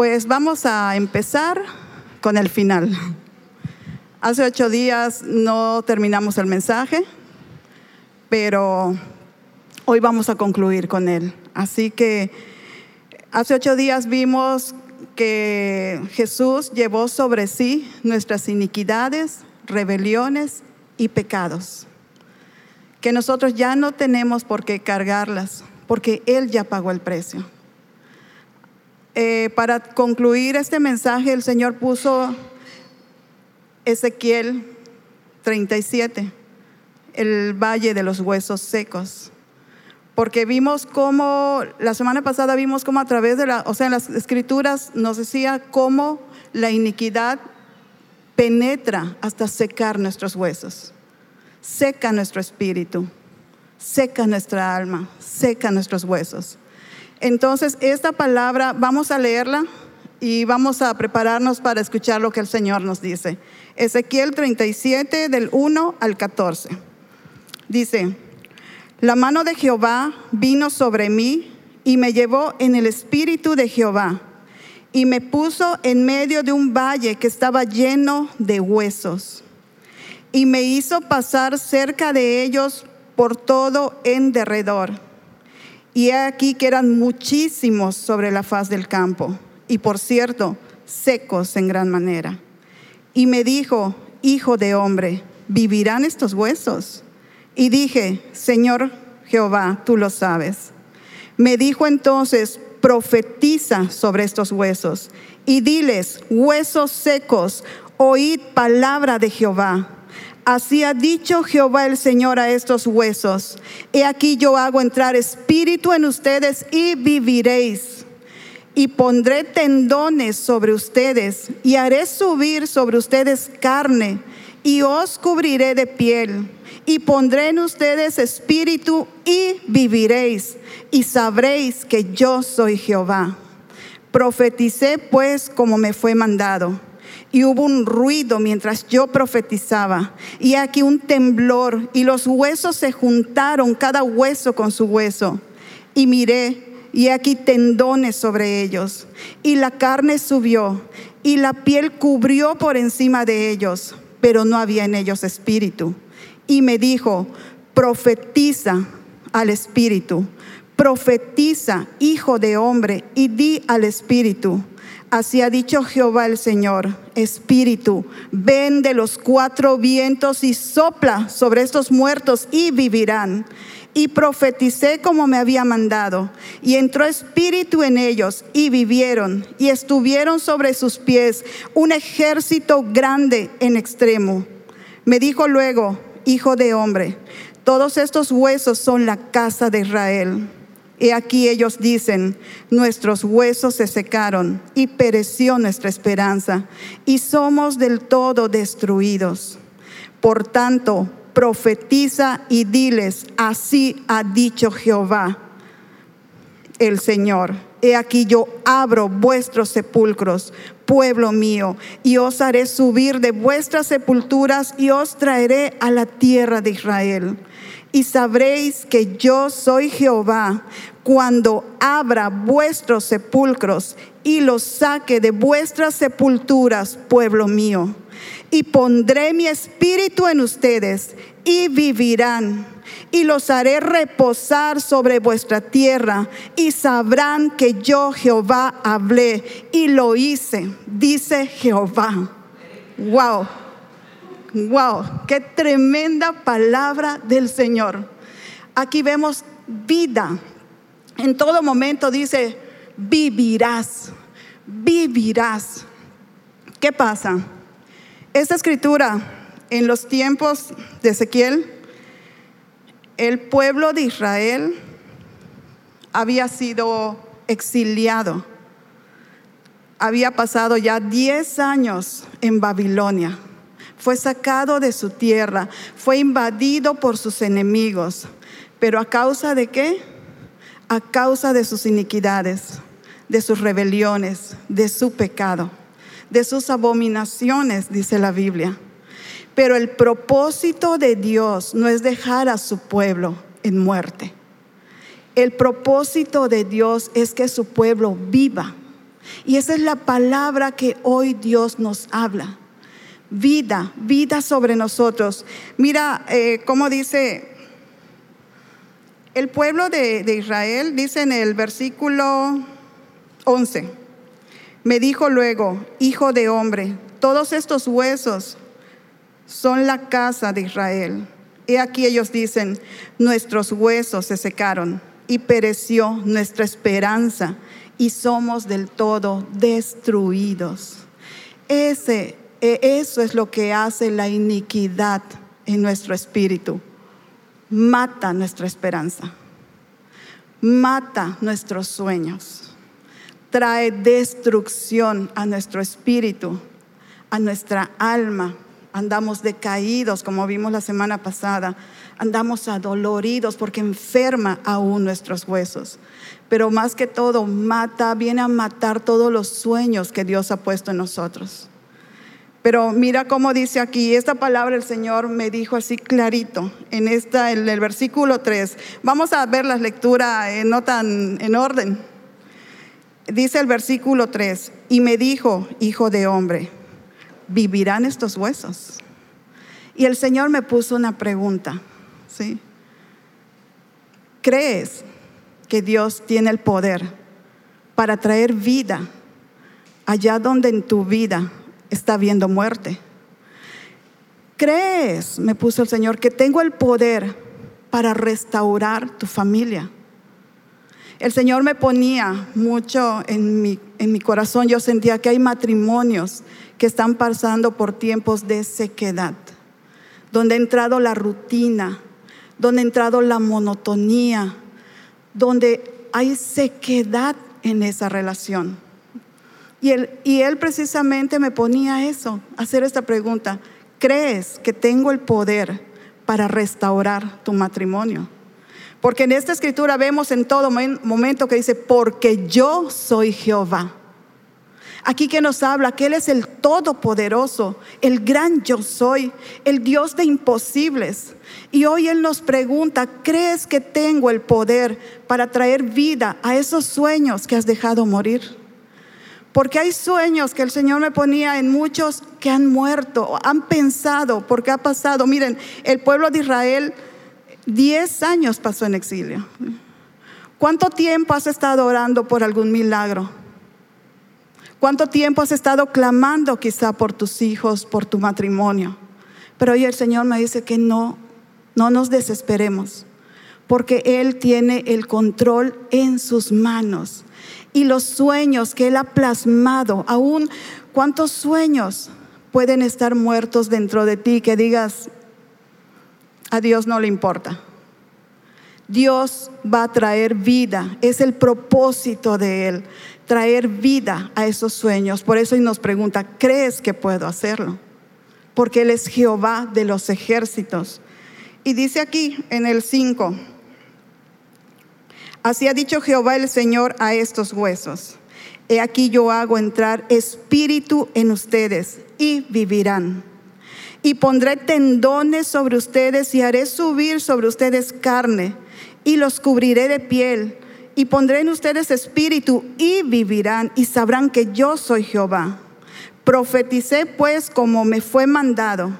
Pues vamos a empezar con el final. Hace ocho días no terminamos el mensaje, pero hoy vamos a concluir con él. Así que hace ocho días vimos que Jesús llevó sobre sí nuestras iniquidades, rebeliones y pecados, que nosotros ya no tenemos por qué cargarlas, porque Él ya pagó el precio. Eh, para concluir este mensaje, el Señor puso Ezequiel 37, el valle de los huesos secos. Porque vimos cómo, la semana pasada vimos cómo a través de la, o sea, las escrituras nos decía cómo la iniquidad penetra hasta secar nuestros huesos, seca nuestro espíritu, seca nuestra alma, seca nuestros huesos. Entonces, esta palabra vamos a leerla y vamos a prepararnos para escuchar lo que el Señor nos dice. Ezequiel 37 del 1 al 14. Dice, la mano de Jehová vino sobre mí y me llevó en el espíritu de Jehová y me puso en medio de un valle que estaba lleno de huesos y me hizo pasar cerca de ellos por todo en derredor. Y he aquí que eran muchísimos sobre la faz del campo, y por cierto, secos en gran manera. Y me dijo, Hijo de hombre, ¿vivirán estos huesos? Y dije, Señor Jehová, tú lo sabes. Me dijo entonces, profetiza sobre estos huesos y diles, huesos secos, oíd palabra de Jehová. Así ha dicho Jehová el Señor a estos huesos. He aquí yo hago entrar espíritu en ustedes y viviréis. Y pondré tendones sobre ustedes y haré subir sobre ustedes carne y os cubriré de piel y pondré en ustedes espíritu y viviréis y sabréis que yo soy Jehová. Profeticé pues como me fue mandado. Y hubo un ruido mientras yo profetizaba, y aquí un temblor, y los huesos se juntaron, cada hueso con su hueso. Y miré, y aquí tendones sobre ellos, y la carne subió, y la piel cubrió por encima de ellos, pero no había en ellos espíritu y me dijo, profetiza al espíritu, profetiza, hijo de hombre, y di al espíritu. Así ha dicho Jehová el Señor, espíritu, ven de los cuatro vientos y sopla sobre estos muertos y vivirán. Y profeticé como me había mandado. Y entró espíritu en ellos y vivieron. Y estuvieron sobre sus pies un ejército grande en extremo. Me dijo luego, hijo de hombre, todos estos huesos son la casa de Israel. Y aquí ellos dicen, nuestros huesos se secaron y pereció nuestra esperanza y somos del todo destruidos. Por tanto, profetiza y diles, así ha dicho Jehová, el Señor. He aquí yo abro vuestros sepulcros pueblo mío, y os haré subir de vuestras sepulturas y os traeré a la tierra de Israel. Y sabréis que yo soy Jehová cuando abra vuestros sepulcros y los saque de vuestras sepulturas, pueblo mío. Y pondré mi espíritu en ustedes y vivirán y los haré reposar sobre vuestra tierra y sabrán que yo Jehová hablé y lo hice, dice Jehová. Wow, wow, qué tremenda palabra del Señor. Aquí vemos vida. En todo momento dice, vivirás, vivirás. ¿Qué pasa? Esta escritura en los tiempos de Ezequiel, el pueblo de Israel había sido exiliado. Había pasado ya 10 años en Babilonia. Fue sacado de su tierra, fue invadido por sus enemigos. Pero a causa de qué? A causa de sus iniquidades, de sus rebeliones, de su pecado, de sus abominaciones, dice la Biblia. Pero el propósito de Dios no es dejar a su pueblo en muerte. El propósito de Dios es que su pueblo viva, Y esa es la palabra que hoy Dios nos habla. Vida, vida sobre nosotros. Mira eh, cómo dice el pueblo de, Israel, dice en el versículo 11, me dijo luego, hijo de hombre, todos estos huesos son la casa de Israel. Y aquí ellos dicen, nuestros huesos se secaron y pereció nuestra esperanza y somos del todo destruidos. Ese, eso es lo que hace la iniquidad en nuestro espíritu. Mata nuestra esperanza, mata nuestros sueños, trae destrucción a nuestro espíritu, a nuestra alma, andamos decaídos, como vimos la semana pasada, andamos adoloridos porque enferma aún nuestros huesos. Pero más que todo, mata, viene a matar todos los sueños que Dios ha puesto en nosotros. Pero mira cómo dice aquí, esta palabra el Señor me dijo así clarito en esta el versículo 3. Vamos a ver la lectura eh, no tan en orden. Dice el versículo 3, y me dijo, hijo de hombre, ¿vivirán estos huesos? Y el Señor me puso una pregunta, ¿sí? ¿Crees que Dios tiene el poder para traer vida allá donde en tu vida está habiendo muerte? ¿Crees, me puso el Señor, que tengo el poder para restaurar tu familia? El Señor me ponía mucho en mi, en mi corazón, yo sentía que hay matrimonios que están pasando por tiempos de sequedad, donde ha entrado la rutina, donde ha entrado la monotonía, donde hay sequedad en esa relación. Y él, precisamente me ponía eso, hacer esta pregunta, ¿crees que tengo el poder para restaurar tu matrimonio? Porque en esta escritura vemos en todo momento que dice, porque yo soy Jehová Aquí que nos habla que Él es el Todopoderoso, el gran yo soy, el Dios de imposibles. Y hoy Él nos pregunta, ¿crees que tengo el poder para traer vida a esos sueños que has dejado morir? Porque hay sueños que el Señor me ponía en muchos que han muerto, han pensado, porque ha pasado. Miren, el pueblo de Israel, 10 años pasó en exilio. ¿Cuánto tiempo has estado orando por algún milagro? ¿Cuánto tiempo has estado clamando quizá por tus hijos, por tu matrimonio? Pero hoy el Señor me dice que no, no nos desesperemos, porque Él tiene el control en sus manos. Y los sueños que Él ha plasmado, aún cuántos sueños pueden estar muertos dentro de ti que digas, a Dios no le importa. Dios va a traer vida, es el propósito de Él traer vida a esos sueños. Por eso nos pregunta, ¿crees que puedo hacerlo? Porque Él es Jehová de los ejércitos. Y dice aquí en el 5, así ha dicho Jehová el Señor a estos huesos. He aquí yo hago entrar espíritu en ustedes y vivirán. Y pondré tendones sobre ustedes y haré subir sobre ustedes carne y los cubriré de piel y pondré en ustedes espíritu y vivirán y sabrán que yo soy Jehová. Profeticé pues como me fue mandado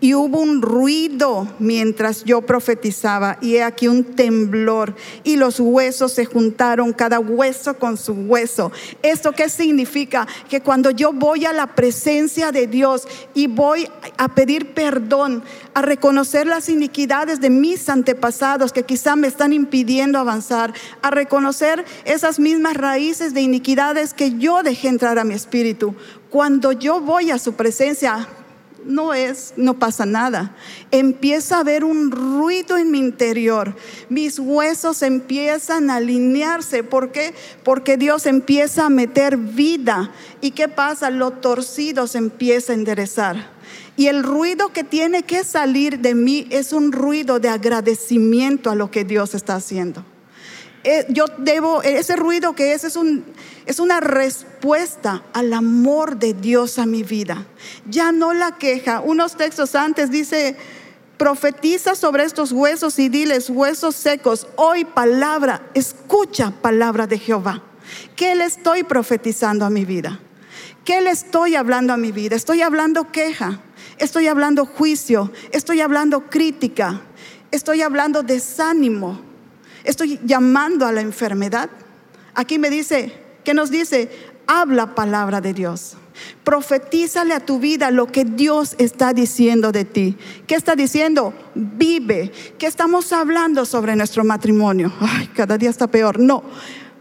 y hubo un ruido mientras yo profetizaba, y he aquí un temblor, y los huesos se juntaron, cada hueso con su hueso. ¿Esto qué significa? Que cuando yo voy a la presencia de Dios y voy a pedir perdón, a reconocer las iniquidades de mis antepasados que quizá me están impidiendo avanzar, a reconocer esas mismas raíces de iniquidades que yo dejé entrar a mi espíritu, cuando yo voy a su presencia, no es, no pasa nada. Empieza a haber un ruido en mi interior. Mis huesos empiezan a alinearse. ¿Por qué? Porque Dios empieza a meter vida. ¿Y qué pasa? Lo torcido se empieza a enderezar. Y el ruido que tiene que salir de mí es un ruido de agradecimiento a lo que Dios está haciendo. Eh, yo debo, ese ruido que es, es, un, es una respuesta al amor de Dios a mi vida. Ya no la queja. Unos textos antes dice, profetiza sobre estos huesos y diles, huesos secos, hoy palabra, escucha palabra de Jehová. ¿Qué le estoy profetizando a mi vida? ¿Qué le estoy hablando a mi vida? ¿Estoy hablando queja? ¿Estoy hablando juicio? ¿Estoy hablando crítica? ¿Estoy hablando desánimo? ¿Estoy llamando a la enfermedad? Aquí me dice, ¿qué nos dice? Habla palabra de Dios. Profetízale a tu vida lo que Dios está diciendo de ti. ¿Qué está diciendo? Vive. ¿Qué estamos hablando sobre nuestro matrimonio? Ay, cada día está peor. No.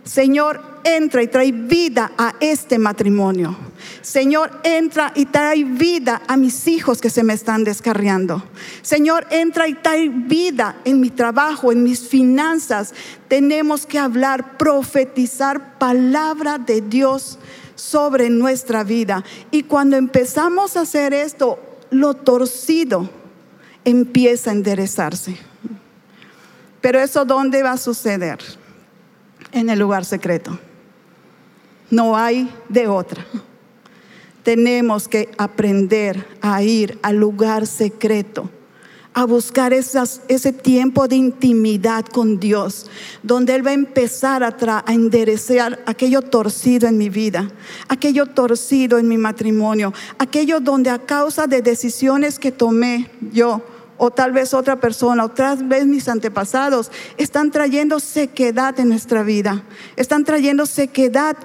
Señor, entra y trae vida a este matrimonio. Señor, entra y trae vida a mis hijos que se me están descarriando. Señor, entra y trae vida en mi trabajo, en mis finanzas. Tenemos que hablar, profetizar palabra de Dios sobre nuestra vida. Y cuando empezamos a hacer esto, lo torcido empieza a enderezarse. Pero eso ¿dónde va a suceder? En el lugar secreto. No hay de otra. Tenemos que aprender a ir al lugar secreto a buscar ese tiempo de intimidad con Dios, donde Él va a empezar a, a enderezar aquello torcido en mi vida, aquello torcido en mi matrimonio, aquello donde a causa de decisiones que tomé yo, o tal vez otra persona, o tal vez mis antepasados, están trayendo sequedad en nuestra vida, están trayendo sequedad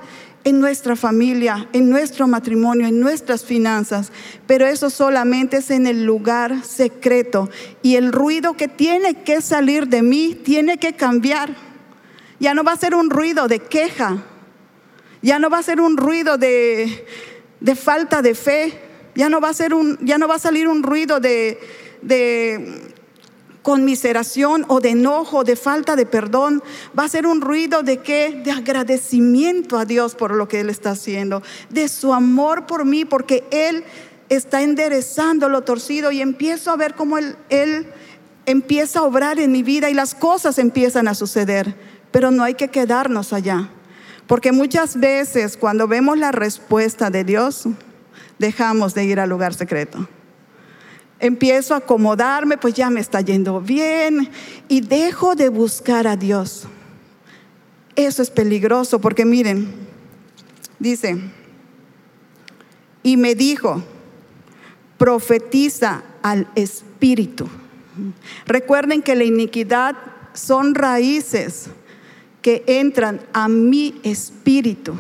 en nuestra familia, en nuestro matrimonio, en nuestras finanzas, pero eso solamente es en el lugar secreto. Y el ruido que tiene que salir de mí tiene que cambiar. Ya no va a ser un ruido de queja, ya no va a ser un ruido de, de falta de fe, ya no va a, ser un, ya no va a salir un ruido de, de conmiseración o de enojo, de falta de perdón, va a ser un ruido de qué? De agradecimiento a Dios por lo que Él está haciendo, de su amor por mí, porque Él está enderezando lo torcido y empiezo a ver cómo Él, él empieza a obrar en mi vida y las cosas empiezan a suceder, pero no hay que quedarnos allá, porque muchas veces cuando vemos la respuesta de Dios, dejamos de ir al lugar secreto empiezo a acomodarme, pues ya me está yendo bien y dejo de buscar a Dios. Eso es peligroso porque miren, dice, y me dijo, profetiza al Espíritu. Recuerden que la iniquidad son raíces que entran a mi espíritu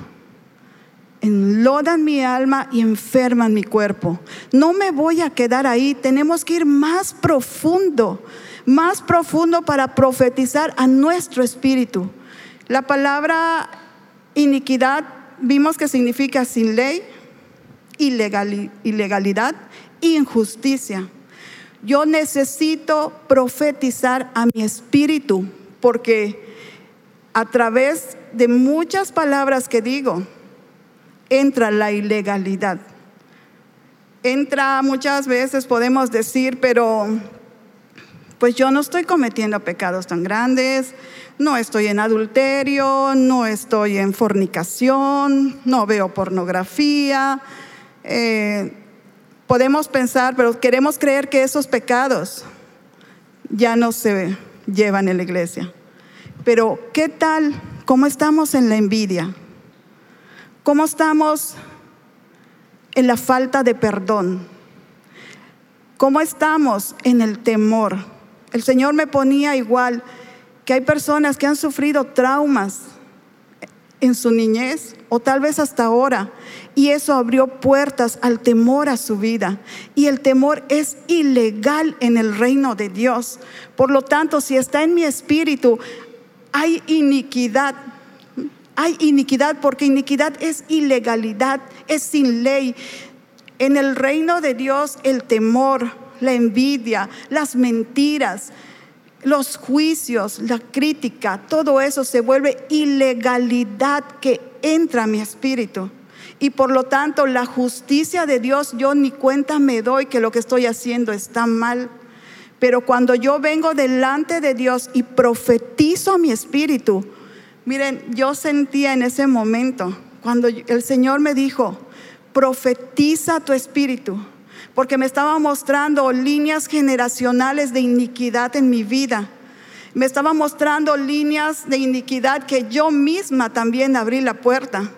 enlodan mi alma y enferman mi cuerpo. No me voy a quedar ahí, tenemos que ir más profundo, más profundo para profetizar a nuestro espíritu. La palabra iniquidad vimos que significa sin ley, ilegalidad, injusticia. Yo necesito profetizar a mi espíritu porque a través de muchas palabras que digo, entra la ilegalidad. Entra muchas veces, podemos decir, pero pues yo no estoy cometiendo pecados tan grandes, no estoy en adulterio, no estoy en fornicación, no veo pornografía. Eh, podemos pensar, pero queremos creer que esos pecados ya no se llevan en la iglesia. Pero ¿qué tal? ¿Cómo estamos en la envidia? ¿Cómo estamos en la falta de perdón? ¿Cómo estamos en el temor? El Señor me ponía igual que hay personas que han sufrido traumas en su niñez o tal vez hasta ahora y eso abrió puertas al temor a su vida y el temor es ilegal en el reino de Dios. Por lo tanto, si está en mi espíritu, hay iniquidad, hay iniquidad porque iniquidad es ilegalidad, es sin ley. En el reino de Dios el temor, la envidia, las mentiras, los juicios, la crítica, todo eso se vuelve ilegalidad que entra a mi espíritu. Y por lo tanto la justicia de Dios yo ni cuenta me doy que lo que estoy haciendo está mal. Pero cuando yo vengo delante de Dios y profetizo a mi espíritu, Miren, yo sentía en ese momento, cuando el Señor me dijo, profetiza tu espíritu, porque me estaba mostrando líneas generacionales de iniquidad en mi vida, Me estaba mostrando líneas de iniquidad que yo misma también abrí la puerta.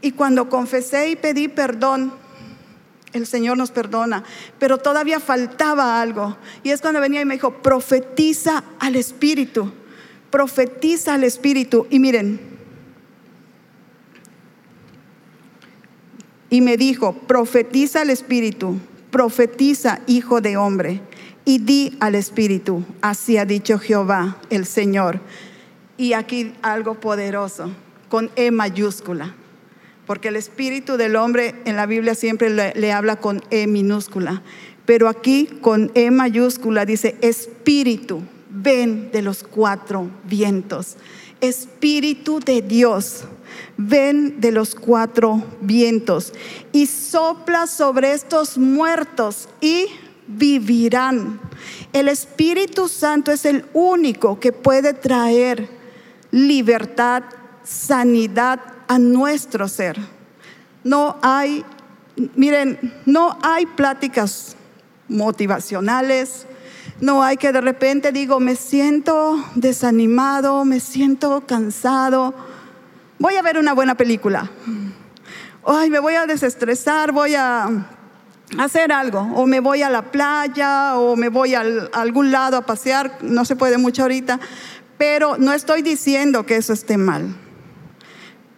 Y cuando confesé y pedí perdón, el Señor nos perdona, pero todavía faltaba algo. Y es cuando venía y me dijo, profetiza al Espíritu, profetiza al Espíritu. Y miren, y me dijo, profetiza al Espíritu, profetiza, hijo de hombre, y di al Espíritu, así ha dicho Jehová, el Señor. Y aquí algo poderoso, con E mayúscula, porque el Espíritu del hombre en la Biblia siempre le, le habla con E minúscula, pero aquí con E mayúscula dice, Espíritu, ven de los cuatro vientos. Espíritu de Dios, ven de los cuatro vientos y sopla sobre estos muertos y vivirán. El Espíritu Santo es el único que puede traer libertad, sanidad a nuestro ser. No hay, miren, no hay pláticas motivacionales, no hay que de repente digo, me siento desanimado, me siento cansado. Voy a ver una buena película. Ay, me voy a desestresar, voy a hacer algo. O me voy a la playa, o me voy a algún lado a pasear. No se puede mucho ahorita. Pero no estoy diciendo que eso esté mal.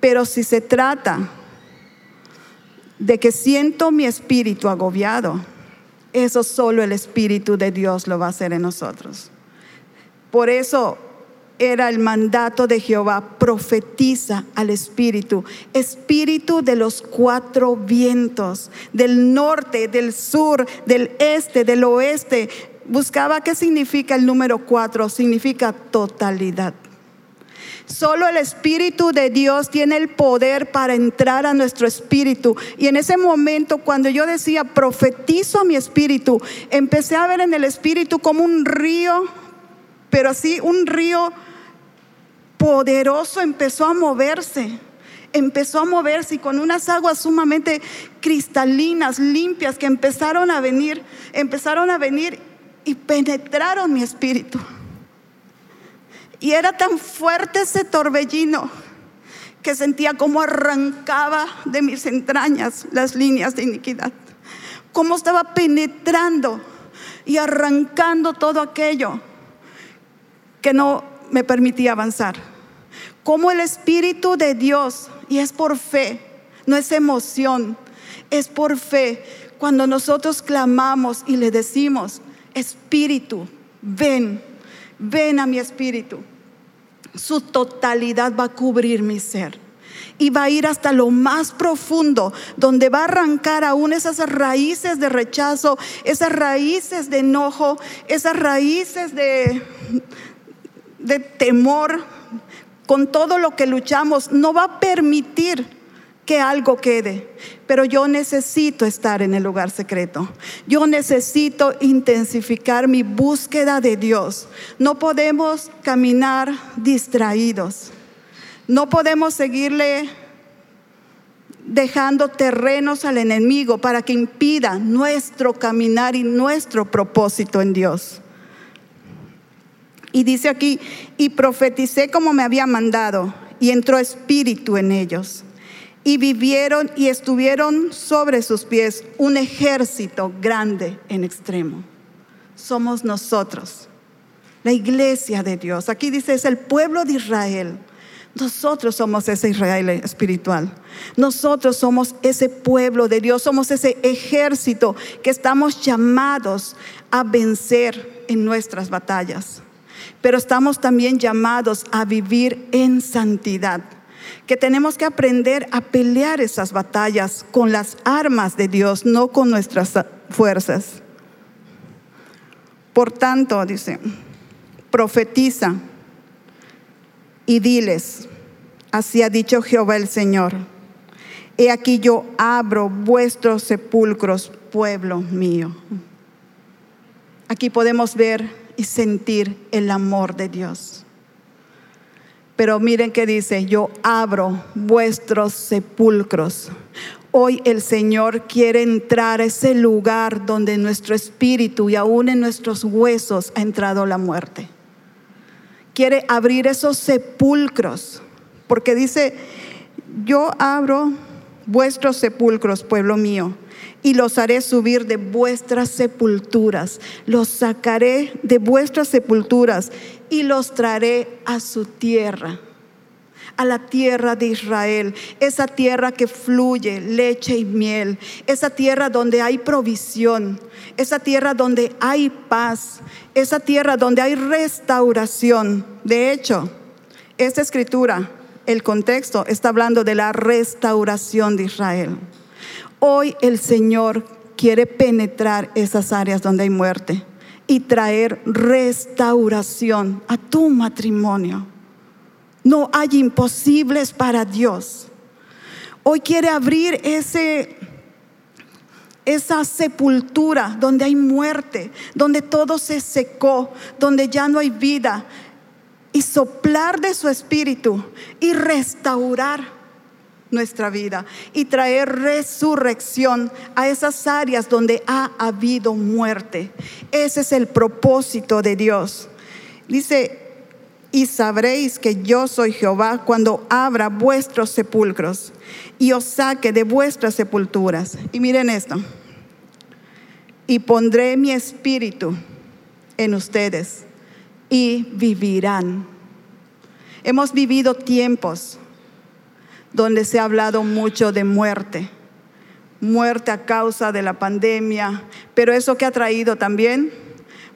Pero si se trata de que siento mi espíritu agobiado, eso solo el Espíritu de Dios lo va a hacer en nosotros. Por eso era el mandato de Jehová, profetiza al Espíritu, Espíritu de los cuatro vientos, del norte, del sur, del este, del oeste. Buscaba qué significa el número cuatro, significa totalidad. Solo el Espíritu de Dios tiene el poder para entrar a nuestro espíritu. Y en ese momento, cuando yo decía, profetizo mi espíritu, empecé a ver en el espíritu como un río, pero así un río poderoso empezó a moverse. Empezó a moverse y con unas aguas sumamente cristalinas, limpias, que empezaron a venir, empezaron a venir y penetraron mi espíritu. Y era tan fuerte ese torbellino que sentía como arrancaba de mis entrañas las líneas de iniquidad. Cómo estaba penetrando y arrancando todo aquello que no me permitía avanzar. Como el Espíritu de Dios, y es por fe, no es emoción, es por fe. Cuando nosotros clamamos y le decimos, Espíritu, ven, ven a mi espíritu. Su totalidad va a cubrir mi ser. Y va a ir hasta lo más profundo, donde va a arrancar aún esas raíces de rechazo, esas raíces de enojo, esas raíces de, de temor, con todo lo que luchamos, no va a permitir que algo quede, pero yo necesito estar en el lugar secreto. Yo necesito intensificar mi búsqueda de Dios. No podemos caminar distraídos. No podemos seguirle dejando terrenos al enemigo para que impida nuestro caminar y nuestro propósito en Dios. Y dice aquí, y profeticé como me había mandado, y entró espíritu en ellos y vivieron y estuvieron sobre sus pies un ejército grande en extremo. Somos nosotros, la iglesia de Dios. Aquí dice, es el pueblo de Israel. Nosotros somos ese Israel espiritual. Nosotros somos ese pueblo de Dios, somos ese ejército que estamos llamados a vencer en nuestras batallas. Pero estamos también llamados a vivir en santidad que tenemos que aprender a pelear esas batallas con las armas de Dios, no con nuestras fuerzas. Por tanto, dice, profetiza y diles, así ha dicho Jehová el Señor, he aquí yo abro vuestros sepulcros, pueblo mío. Aquí podemos ver y sentir el amor de Dios. Pero miren que dice, yo abro vuestros sepulcros. Hoy el Señor quiere entrar a ese lugar donde nuestro espíritu y aún en nuestros huesos ha entrado la muerte. quiere abrir esos sepulcros, porque dice, yo abro vuestros sepulcros, pueblo mío, y los haré subir de vuestras sepulturas, los sacaré de vuestras sepulturas y los traeré a su tierra a la tierra de Israel, esa tierra que fluye leche y miel, esa tierra donde hay provisión, esa tierra donde hay paz, esa tierra donde hay restauración. De hecho, esta escritura, el contexto, está hablando de la restauración de Israel. Hoy el Señor quiere penetrar esas áreas donde hay muerte y traer restauración a tu matrimonio no hay imposibles para Dios. Hoy quiere abrir ese esa sepultura donde hay muerte, donde todo se secó, donde ya no hay vida, y soplar de su espíritu y restaurar nuestra vida y traer resurrección a esas áreas donde ha habido muerte. Ese es el propósito de Dios. Dice y sabréis que yo soy Jehová cuando abra vuestros sepulcros y os saque de vuestras sepulturas. Y miren esto. Y pondré mi espíritu en ustedes y vivirán. Hemos vivido tiempos donde se ha hablado mucho de muerte, muerte a causa de la pandemia, pero eso que ha traído también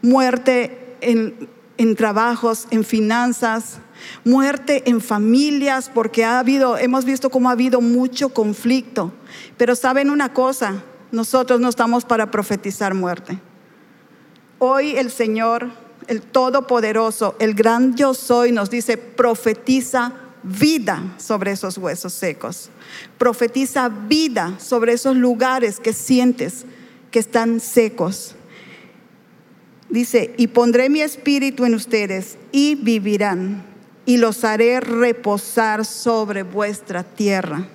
muerte en trabajos, en finanzas, muerte en familias, porque ha habido, hemos visto cómo ha habido mucho conflicto. Pero saben una cosa, nosotros no estamos para profetizar muerte. Hoy el Señor, el Todopoderoso, el gran yo soy, nos dice, profetiza vida sobre esos huesos secos. Profetiza vida sobre esos lugares que sientes que están secos. Dice, y pondré mi espíritu en ustedes y vivirán, y los haré reposar sobre vuestra tierra,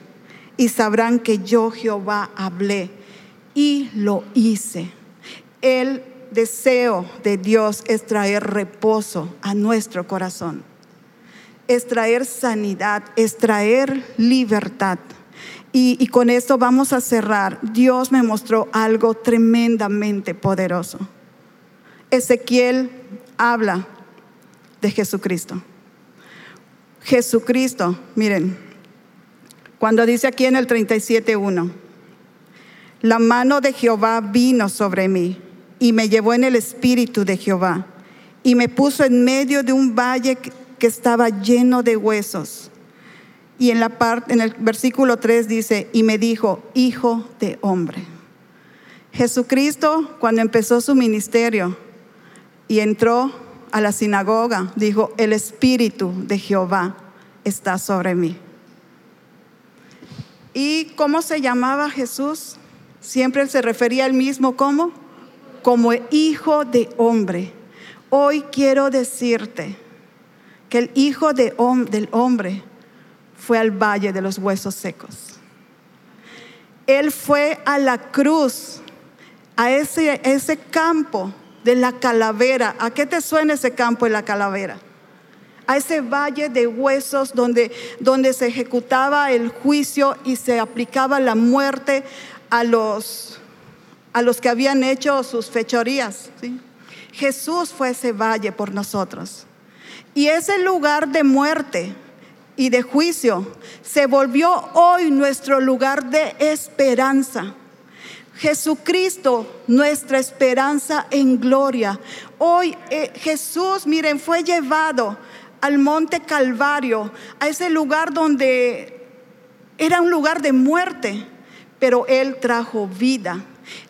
y sabrán que yo Jehová hablé y lo hice. El deseo de Dios es traer reposo a nuestro corazón, es traer sanidad, es traer libertad. Y, y con esto vamos a cerrar. Dios me mostró algo tremendamente poderoso. Ezequiel habla de Jesucristo. Jesucristo, miren, cuando dice aquí en el 37.1, la mano de Jehová vino sobre mí y me llevó en el espíritu de Jehová y me puso en medio de un valle que estaba lleno de huesos. Y en la parte en el versículo 3 dice, y me dijo, hijo de hombre. Jesucristo cuando empezó su ministerio y entró a la sinagoga, dijo, el Espíritu de Jehová está sobre mí. ¿Y cómo se llamaba Jesús? Siempre se refería al mismo como, como hijo de hombre. Hoy quiero decirte que el hijo de, del hombre fue al valle de los huesos secos. Él fue a la cruz, a ese, ese campo de la calavera. ¿A qué te suena ese campo de la calavera? A ese valle de huesos donde, donde se ejecutaba el juicio y se aplicaba la muerte a los, a los que habían hecho sus fechorías. Jesús fue ese valle por nosotros. Y ese lugar de muerte y de juicio se volvió hoy nuestro lugar de esperanza. Jesucristo, nuestra esperanza en gloria. Hoy eh, Jesús, miren, fue llevado al monte Calvario, a ese lugar donde era un lugar de muerte, pero Él trajo vida.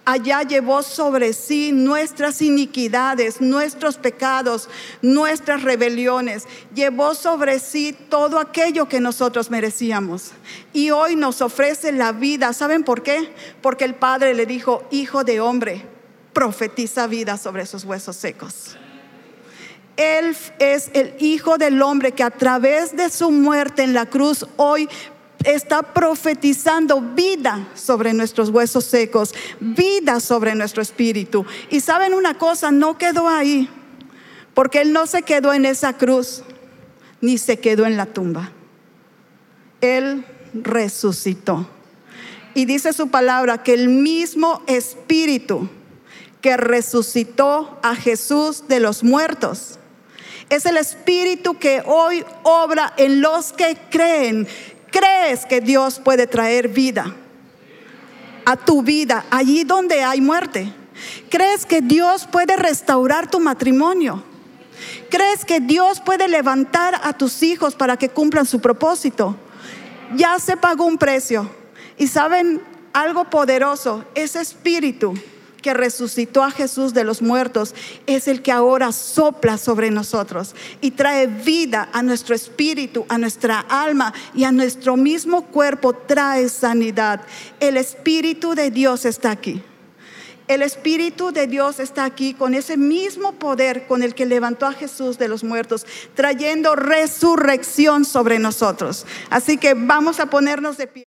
Allá llevó sobre sí nuestras iniquidades, nuestros pecados, nuestras rebeliones. Llevó sobre sí todo aquello que nosotros merecíamos. Y hoy nos ofrece la vida. ¿Saben por qué? Porque el Padre le dijo, hijo de hombre, profetiza vida sobre esos huesos secos. Él es el Hijo del Hombre que a través de su muerte en la cruz hoy está profetizando vida sobre nuestros huesos secos, vida sobre nuestro espíritu. Y saben una cosa, no quedó ahí. Porque Él no se quedó en esa cruz, ni se quedó en la tumba. Él resucitó. Y dice su palabra que el mismo Espíritu que resucitó a Jesús de los muertos es el Espíritu que hoy obra en los que creen. ¿Crees que Dios puede traer vida a tu vida allí donde hay muerte? ¿Crees que Dios puede restaurar tu matrimonio? ¿Crees que Dios puede levantar a tus hijos para que cumplan su propósito? Ya se pagó un precio. Y saben algo poderoso, ese espíritu que resucitó a Jesús de los muertos es el que ahora sopla sobre nosotros y trae vida a nuestro espíritu, a nuestra alma y a nuestro mismo cuerpo, trae sanidad. El espíritu de Dios está aquí. El Espíritu de Dios está aquí con ese mismo poder con el que levantó a Jesús de los muertos, trayendo resurrección sobre nosotros. Así que vamos a ponernos de pie.